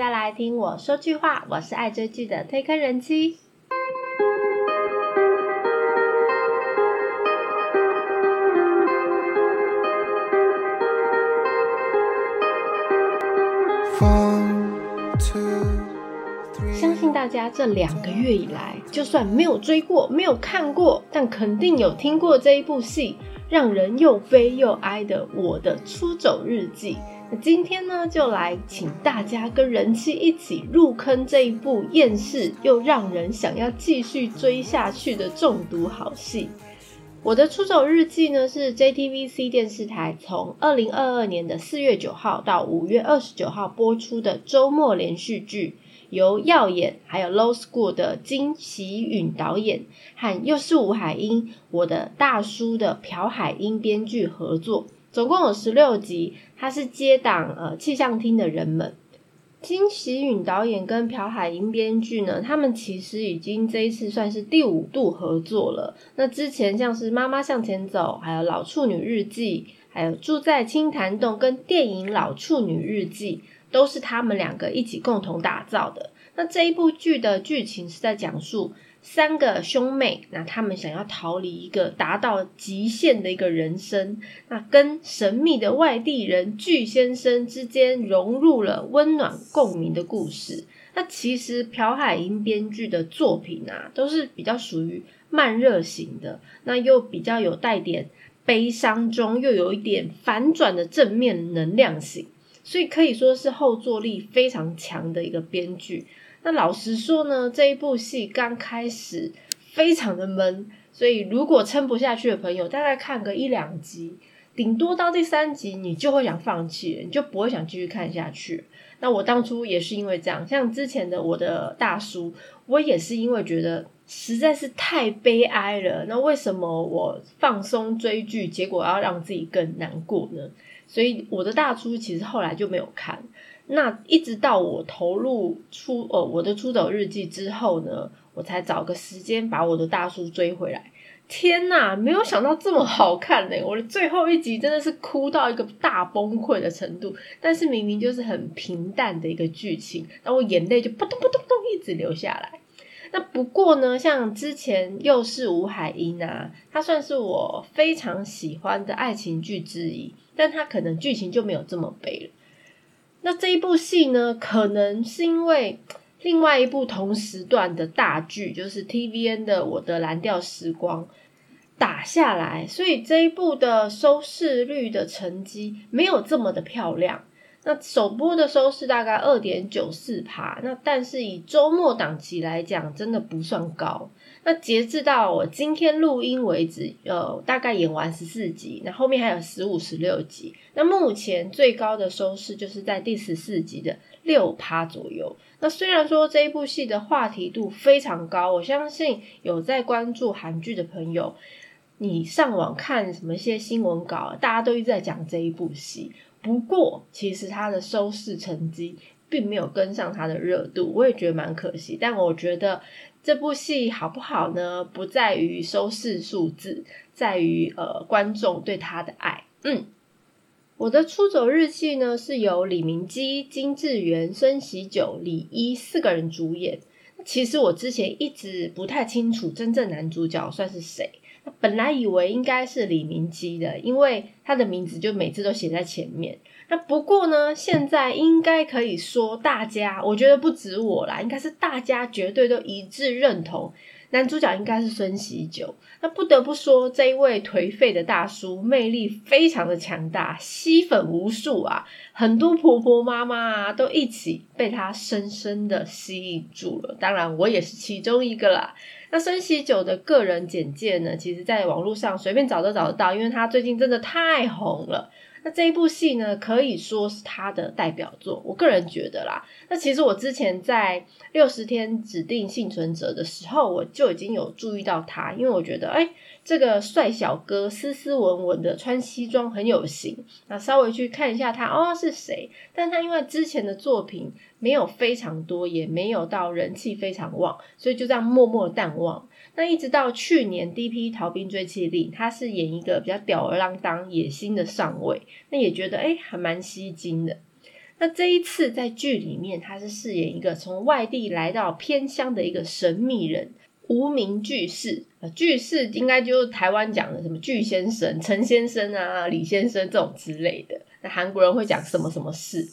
迎大家来听我说句话，我是爱追剧的推坑人妻。相信大家这两个月以来，就算没有追过、没有看过，但肯定有听过这一部戏，让人又悲又哀的《我的出走日记》。今天呢，就来请大家跟人气一起入坑这一部厌世又让人想要继续追下去的中毒好戏。我的出走日记呢，是 JTBC 电视台从二零二二年的四月九号到五月二十九号播出的周末连续剧，由耀眼还有 Low School 的金喜允导演和又是吴海英我的大叔的朴海英编剧合作，总共有十六集。他是接档呃气象厅的人们。金喜允导演跟朴海英编剧呢，他们其实已经这一次算是第五度合作了。那之前像是《妈妈向前走》，还有《老处女日记》，还有《住在青潭洞》跟电影《老处女日记》，都是他们两个一起共同打造的。那这一部剧的剧情是在讲述。三个兄妹，那他们想要逃离一个达到极限的一个人生，那跟神秘的外地人巨先生之间融入了温暖共鸣的故事。那其实朴海英编剧的作品啊，都是比较属于慢热型的，那又比较有带点悲伤中又有一点反转的正面能量型，所以可以说是后坐力非常强的一个编剧。那老实说呢，这一部戏刚开始非常的闷，所以如果撑不下去的朋友，大概看个一两集，顶多到第三集，你就会想放弃，你就不会想继续看下去。那我当初也是因为这样，像之前的我的大叔，我也是因为觉得实在是太悲哀了。那为什么我放松追剧，结果要让自己更难过呢？所以我的大叔其实后来就没有看。那一直到我投入出呃我的出走日记之后呢，我才找个时间把我的大叔追回来。天呐，没有想到这么好看呢！我的最后一集真的是哭到一个大崩溃的程度。但是明明就是很平淡的一个剧情，那我眼泪就扑通扑通扑通一直流下来。那不过呢，像之前又是吴海英啊，他算是我非常喜欢的爱情剧之一，但他可能剧情就没有这么悲了。那这一部戏呢，可能是因为另外一部同时段的大剧，就是 TVN 的《我的蓝调时光》打下来，所以这一部的收视率的成绩没有这么的漂亮。那首播的收视大概二点九四趴，那但是以周末档期来讲，真的不算高。那截至到我今天录音为止，呃，大概演完十四集，那后面还有十五、十六集。那目前最高的收视就是在第十四集的六趴左右。那虽然说这一部戏的话题度非常高，我相信有在关注韩剧的朋友，你上网看什么一些新闻稿，大家都一直在讲这一部戏。不过，其实它的收视成绩并没有跟上它的热度，我也觉得蛮可惜。但我觉得这部戏好不好呢？不在于收视数字，在于呃观众对它的爱。嗯，我的出走日记呢是由李明基、金智媛、孙喜九、李一四个人主演。其实我之前一直不太清楚真正男主角算是谁。本来以为应该是李明基的，因为他的名字就每次都写在前面。那不过呢，现在应该可以说，大家我觉得不止我啦，应该是大家绝对都一致认同，男主角应该是孙喜九。那不得不说，这一位颓废的大叔魅力非常的强大，吸粉无数啊，很多婆婆妈妈啊都一起被他深深的吸引住了。当然，我也是其中一个啦。那孙喜九的个人简介呢？其实，在网络上随便找都找得到，因为他最近真的太红了。那这一部戏呢，可以说是他的代表作，我个人觉得啦。那其实我之前在六十天指定幸存者的时候，我就已经有注意到他，因为我觉得，哎，这个帅小哥斯斯文文的，穿西装很有型。那稍微去看一下他，哦，是谁？但他因为之前的作品没有非常多，也没有到人气非常旺，所以就这样默默淡忘。那一直到去年 D.P. 逃兵追妻令，他是演一个比较吊儿郎当、野心的上尉，那也觉得哎还蛮吸睛的。那这一次在剧里面，他是饰演一个从外地来到偏乡的一个神秘人，无名巨士。呃，巨士应该就是台湾讲的什么巨先生、陈先生啊、李先生这种之类的。那韩国人会讲什么什么事？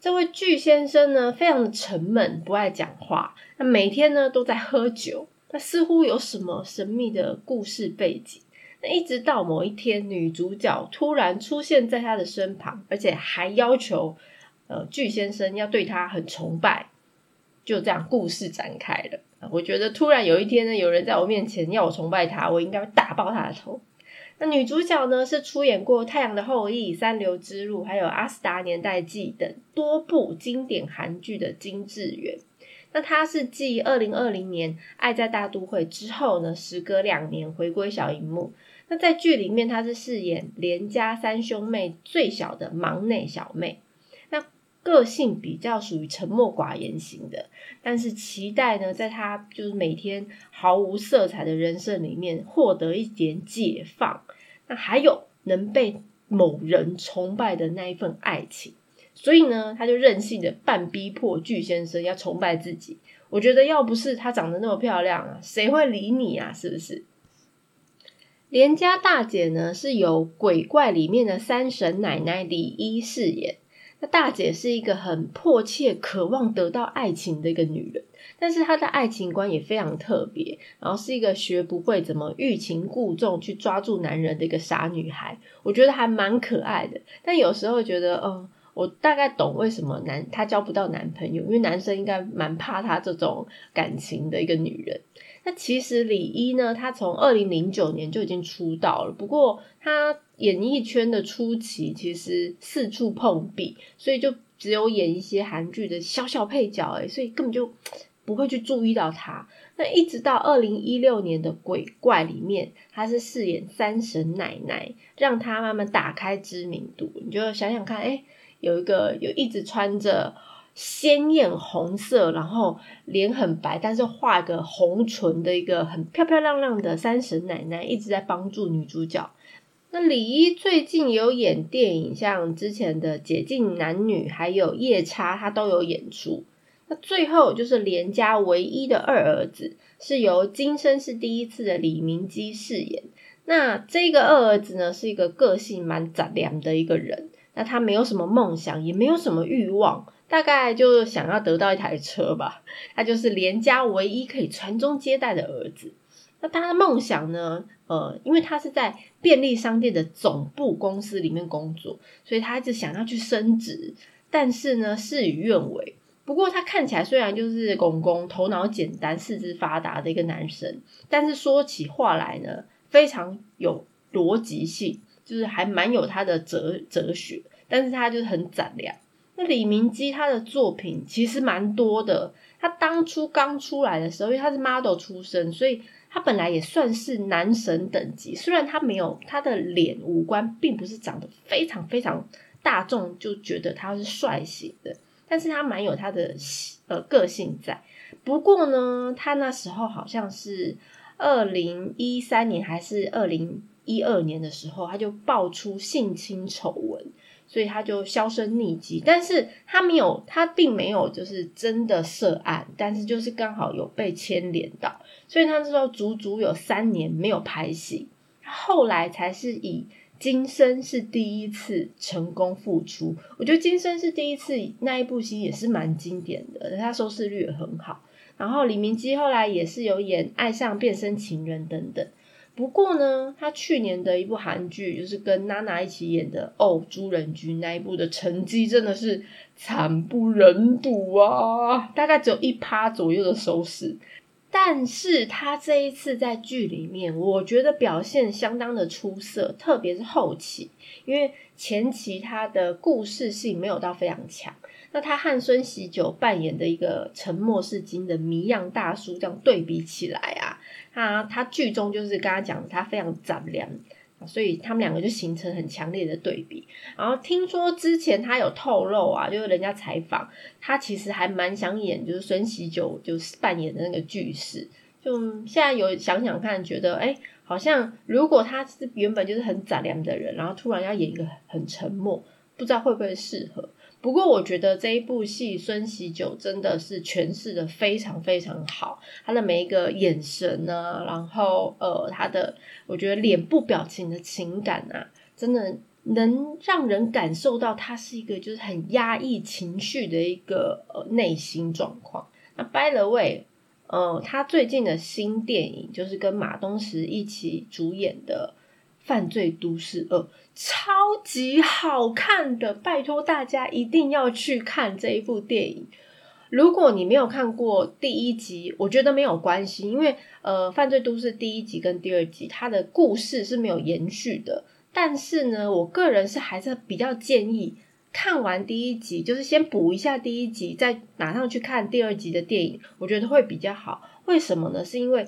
这位巨先生呢，非常的沉闷，不爱讲话。那每天呢都在喝酒。那似乎有什么神秘的故事背景。那一直到某一天，女主角突然出现在他的身旁，而且还要求。呃，巨先生要对他很崇拜，就这样故事展开了。我觉得突然有一天呢，有人在我面前要我崇拜他，我应该打爆他的头。那女主角呢，是出演过《太阳的后裔》《三流之路》还有《阿斯达年代记》等多部经典韩剧的金智媛。那她是继二零二零年《爱在大都会》之后呢，时隔两年回归小荧幕。那在剧里面，她是饰演连家三兄妹最小的忙内小妹。那个性比较属于沉默寡言型的，但是期待呢，在他就是每天毫无色彩的人生里面获得一点解放。那还有能被某人崇拜的那一份爱情，所以呢，他就任性的半逼迫巨先生要崇拜自己。我觉得要不是她长得那么漂亮啊，谁会理你啊？是不是？连家大姐呢，是由鬼怪里面的三神奶奶李一饰演。那大姐是一个很迫切渴望得到爱情的一个女人，但是她的爱情观也非常特别，然后是一个学不会怎么欲擒故纵去抓住男人的一个傻女孩，我觉得还蛮可爱的。但有时候觉得，嗯，我大概懂为什么男她交不到男朋友，因为男生应该蛮怕她这种感情的一个女人。那其实李一呢，她从二零零九年就已经出道了，不过她。演艺圈的初期其实四处碰壁，所以就只有演一些韩剧的小小配角，哎，所以根本就不会去注意到他。那一直到二零一六年的《鬼怪》里面，他是饰演三神奶奶，让他慢慢打开知名度。你就想想看，哎，有一个有一直穿着鲜艳红色，然后脸很白，但是画个红唇的一个很漂漂亮亮的三神奶奶，一直在帮助女主角。那李一最近有演电影，像之前的《解禁男女》还有《夜叉》，他都有演出。那最后就是连家唯一的二儿子，是由今生是第一次的李明基饰演。那这个二儿子呢，是一个个性蛮杂良的一个人。那他没有什么梦想，也没有什么欲望，大概就想要得到一台车吧。他就是连家唯一可以传宗接代的儿子。那他的梦想呢？呃，因为他是在便利商店的总部公司里面工作，所以他一直想要去升职，但是呢，事与愿违。不过他看起来虽然就是公公，头脑简单、四肢发达的一个男生，但是说起话来呢，非常有逻辑性，就是还蛮有他的哲哲学。但是他就是很斩量。那李明基他的作品其实蛮多的。他当初刚出来的时候，因为他是 model 出身，所以。他本来也算是男神等级，虽然他没有他的脸五官，并不是长得非常非常大众就觉得他是帅型的，但是他蛮有他的呃个性在。不过呢，他那时候好像是二零一三年还是二零一二年的时候，他就爆出性侵丑闻。所以他就销声匿迹，但是他没有，他并没有就是真的涉案，但是就是刚好有被牵连到，所以他那时候足足有三年没有拍戏，后来才是以《今生》是第一次成功复出。我觉得《今生》是第一次那一部戏也是蛮经典的，他收视率也很好。然后李明基后来也是有演《爱上变身情人》等等。不过呢，他去年的一部韩剧，就是跟娜娜一起演的《哦猪人君》那一部的成绩真的是惨不忍睹啊，大概只有一趴左右的收视。但是他这一次在剧里面，我觉得表现相当的出色，特别是后期，因为前期他的故事性没有到非常强。那他和孙喜九扮演的一个沉默是金的谜样大叔，这样对比起来啊。他他剧中就是跟他讲，他非常斩凉，所以他们两个就形成很强烈的对比。然后听说之前他有透露啊，就是人家采访他，其实还蛮想演，就是孙喜九就是扮演的那个巨士。就现在有想想看，觉得哎，好像如果他是原本就是很斩凉的人，然后突然要演一个很沉默，不知道会不会适合。不过我觉得这一部戏孙喜九真的是诠释的非常非常好，他的每一个眼神呢，然后呃，他的我觉得脸部表情的情感啊，真的能让人感受到他是一个就是很压抑情绪的一个呃内心状况。那 By the way，呃，他最近的新电影就是跟马东石一起主演的《犯罪都市二》。超级好看的，拜托大家一定要去看这一部电影。如果你没有看过第一集，我觉得没有关系，因为呃，《犯罪都市》第一集跟第二集它的故事是没有延续的。但是呢，我个人是还是比较建议看完第一集，就是先补一下第一集，再马上去看第二集的电影，我觉得会比较好。为什么呢？是因为。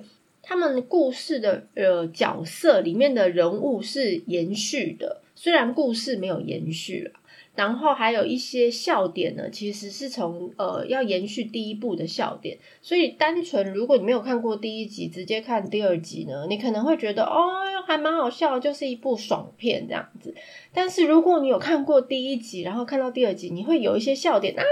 他们故事的呃角色里面的人物是延续的，虽然故事没有延续了。然后还有一些笑点呢，其实是从呃要延续第一部的笑点，所以单纯如果你没有看过第一集，直接看第二集呢，你可能会觉得哦还蛮好笑，就是一部爽片这样子。但是如果你有看过第一集，然后看到第二集，你会有一些笑点啊，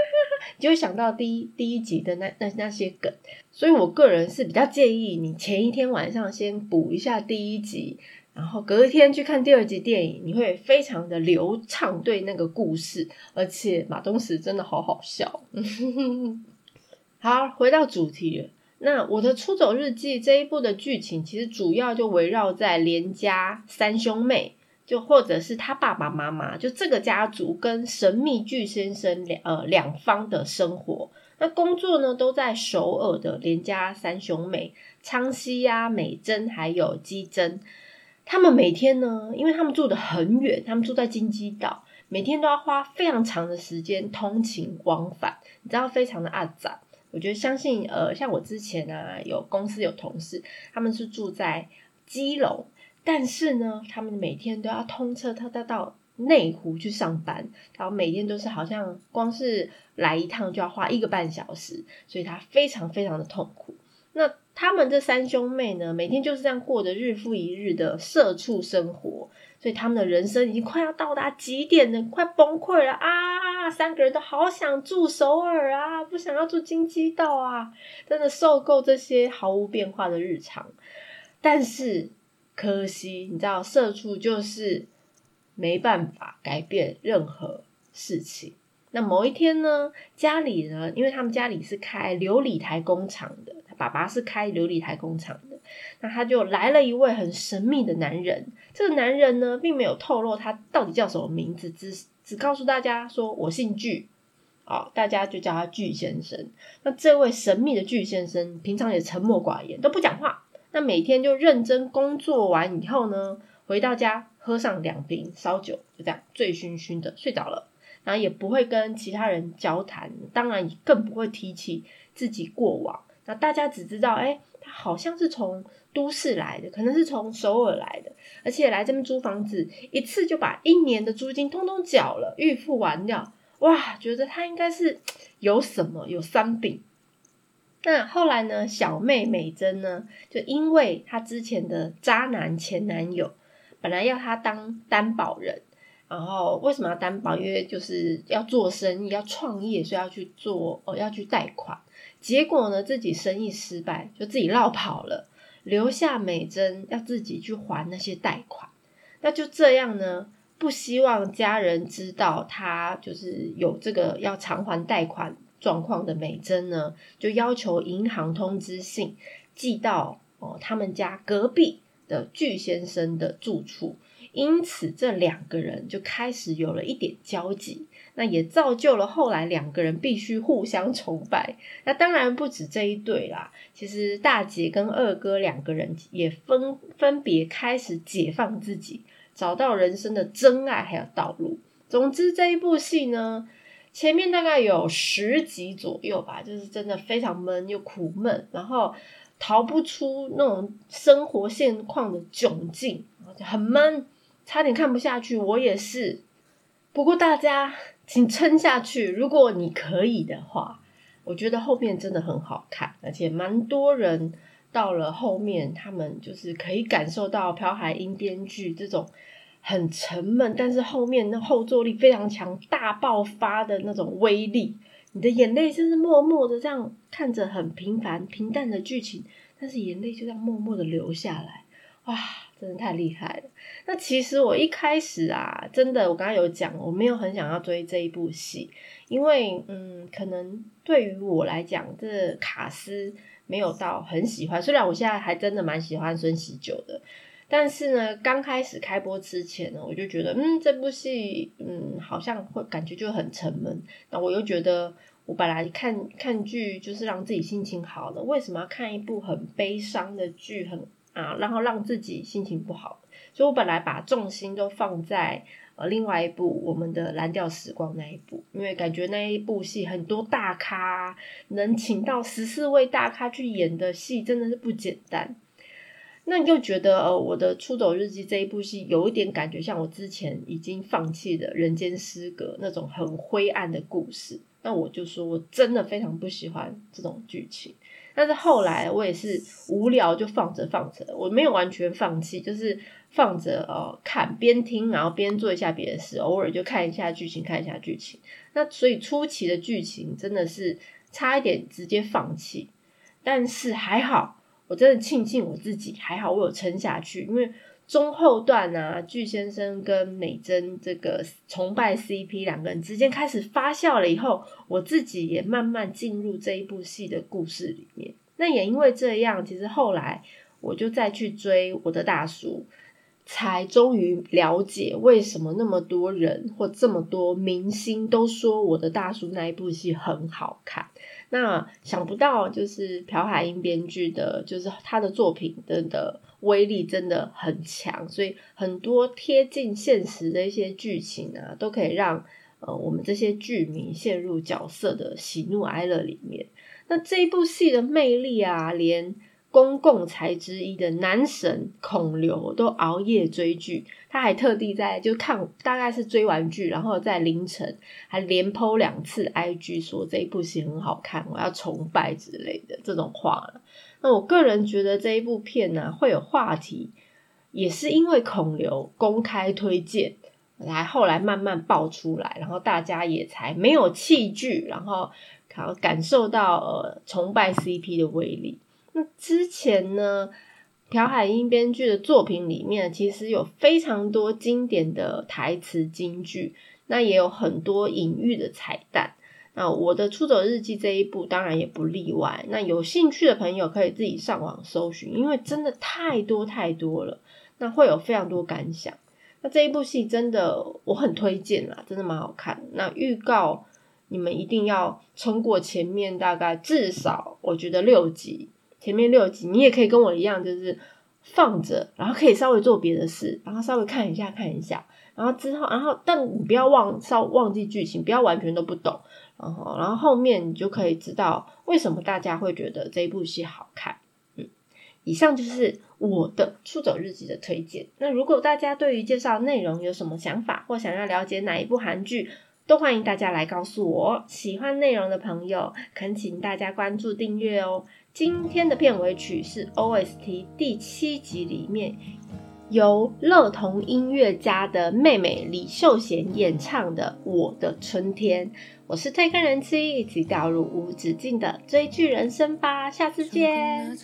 你就会想到第一第一集的那那那些梗。所以我个人是比较建议你前一天晚上先补一下第一集。然后隔一天去看第二集电影，你会非常的流畅对那个故事，而且马东石真的好好笑。好，回到主题。那我的《出走日记》这一部的剧情，其实主要就围绕在连家三兄妹，就或者是他爸爸妈妈，就这个家族跟神秘巨先生两呃两方的生活。那工作呢，都在首尔的连家三兄妹昌熙呀、美珍还有基珍。他们每天呢，因为他们住的很远，他们住在金鸡岛，每天都要花非常长的时间通勤往返，你知道非常的阿杂。我觉得相信呃，像我之前啊，有公司有同事，他们是住在基隆，但是呢，他们每天都要通车，他到到内湖去上班，然后每天都是好像光是来一趟就要花一个半小时，所以他非常非常的痛苦。那他们这三兄妹呢，每天就是这样过着日复一日的社畜生活，所以他们的人生已经快要到达极点了，快崩溃了啊！三个人都好想住首尔啊，不想要住京畿道啊，真的受够这些毫无变化的日常。但是可惜，你知道，社畜就是没办法改变任何事情。那某一天呢，家里呢，因为他们家里是开琉璃台工厂的。爸爸是开琉璃台工厂的，那他就来了一位很神秘的男人。这个男人呢，并没有透露他到底叫什么名字，只只告诉大家说我姓巨，哦，大家就叫他巨先生。那这位神秘的巨先生，平常也沉默寡言，都不讲话。那每天就认真工作完以后呢，回到家喝上两瓶烧酒，就这样醉醺醺的睡着了。然后也不会跟其他人交谈，当然更不会提起自己过往。那大家只知道，哎，他好像是从都市来的，可能是从首尔来的，而且来这边租房子，一次就把一年的租金通通缴了，预付完掉，哇，觉得他应该是有什么有三病。那后来呢，小妹美珍呢，就因为她之前的渣男前男友，本来要她当担保人，然后为什么要担保？因为就是要做生意，要创业，所以要去做，哦，要去贷款。结果呢，自己生意失败，就自己绕跑了，留下美珍要自己去还那些贷款。那就这样呢，不希望家人知道他就是有这个要偿还贷款状况的美珍呢，就要求银行通知信寄到哦他们家隔壁的巨先生的住处。因此，这两个人就开始有了一点交集。那也造就了后来两个人必须互相崇拜。那当然不止这一对啦，其实大姐跟二哥两个人也分分别开始解放自己，找到人生的真爱还有道路。总之这一部戏呢，前面大概有十集左右吧，就是真的非常闷又苦闷，然后逃不出那种生活现况的窘境，很闷，差点看不下去。我也是，不过大家。请撑下去，如果你可以的话，我觉得后面真的很好看，而且蛮多人到了后面，他们就是可以感受到朴海英编剧这种很沉闷，但是后面那后坐力非常强，大爆发的那种威力。你的眼泪就是默默的这样看着很平凡平淡的剧情，但是眼泪就这样默默的流下来，哇，真的太厉害了。那其实我一开始啊，真的我刚刚有讲，我没有很想要追这一部戏，因为嗯，可能对于我来讲，这卡斯没有到很喜欢。虽然我现在还真的蛮喜欢孙喜九的。但是呢，刚开始开播之前呢，我就觉得，嗯，这部戏，嗯，好像会感觉就很沉闷。那我又觉得，我本来看看剧就是让自己心情好的，为什么要看一部很悲伤的剧，很啊，然后让自己心情不好？所以我本来把重心都放在呃另外一部我们的《蓝调时光》那一部，因为感觉那一部戏很多大咖，能请到十四位大咖去演的戏，真的是不简单。那你就觉得，呃，我的《出走日记》这一部戏有一点感觉像我之前已经放弃的《人间失格》那种很灰暗的故事。那我就说我真的非常不喜欢这种剧情。但是后来我也是无聊就放着放着，我没有完全放弃，就是放着呃看，边听然后边做一下别的事，偶尔就看一下剧情，看一下剧情。那所以初期的剧情真的是差一点直接放弃，但是还好。我真的庆幸我自己还好，我有撑下去。因为中后段啊，巨先生跟美珍这个崇拜 CP 两个人之间开始发酵了以后，我自己也慢慢进入这一部戏的故事里面。那也因为这样，其实后来我就再去追我的大叔，才终于了解为什么那么多人或这么多明星都说我的大叔那一部戏很好看。那想不到，就是朴海英编剧的，就是他的作品真的威力真的很强，所以很多贴近现实的一些剧情啊，都可以让呃我们这些剧迷陷入角色的喜怒哀乐里面。那这一部戏的魅力啊，连。公共财之一的男神孔刘都熬夜追剧，他还特地在就看大概是追完剧，然后在凌晨还连剖两次 IG 说这一部戏很好看，我要崇拜之类的这种话那我个人觉得这一部片呢会有话题，也是因为孔刘公开推荐，来后来慢慢爆出来，然后大家也才没有弃剧，然后好感受到呃崇拜 CP 的威力。那之前呢，朴海英编剧的作品里面，其实有非常多经典的台词金句，那也有很多隐喻的彩蛋。那我的出走日记这一部当然也不例外。那有兴趣的朋友可以自己上网搜寻，因为真的太多太多了，那会有非常多感想。那这一部戏真的我很推荐啦，真的蛮好看。那预告你们一定要撑过前面大概至少我觉得六集。前面六集，你也可以跟我一样，就是放着，然后可以稍微做别的事，然后稍微看一下看一下，然后之后，然后但你不要忘稍忘记剧情，不要完全都不懂，然后然后后面你就可以知道为什么大家会觉得这一部戏好看。嗯，以上就是我的出走日记的推荐。那如果大家对于介绍内容有什么想法，或想要了解哪一部韩剧，都欢迎大家来告诉我。喜欢内容的朋友，恳请大家关注订阅哦。今天的片尾曲是 OST 第七集里面由乐童音乐家的妹妹李秀贤演唱的《我的春天》。我是推坑人妻，一起掉入无止境的追剧人生吧！下次见。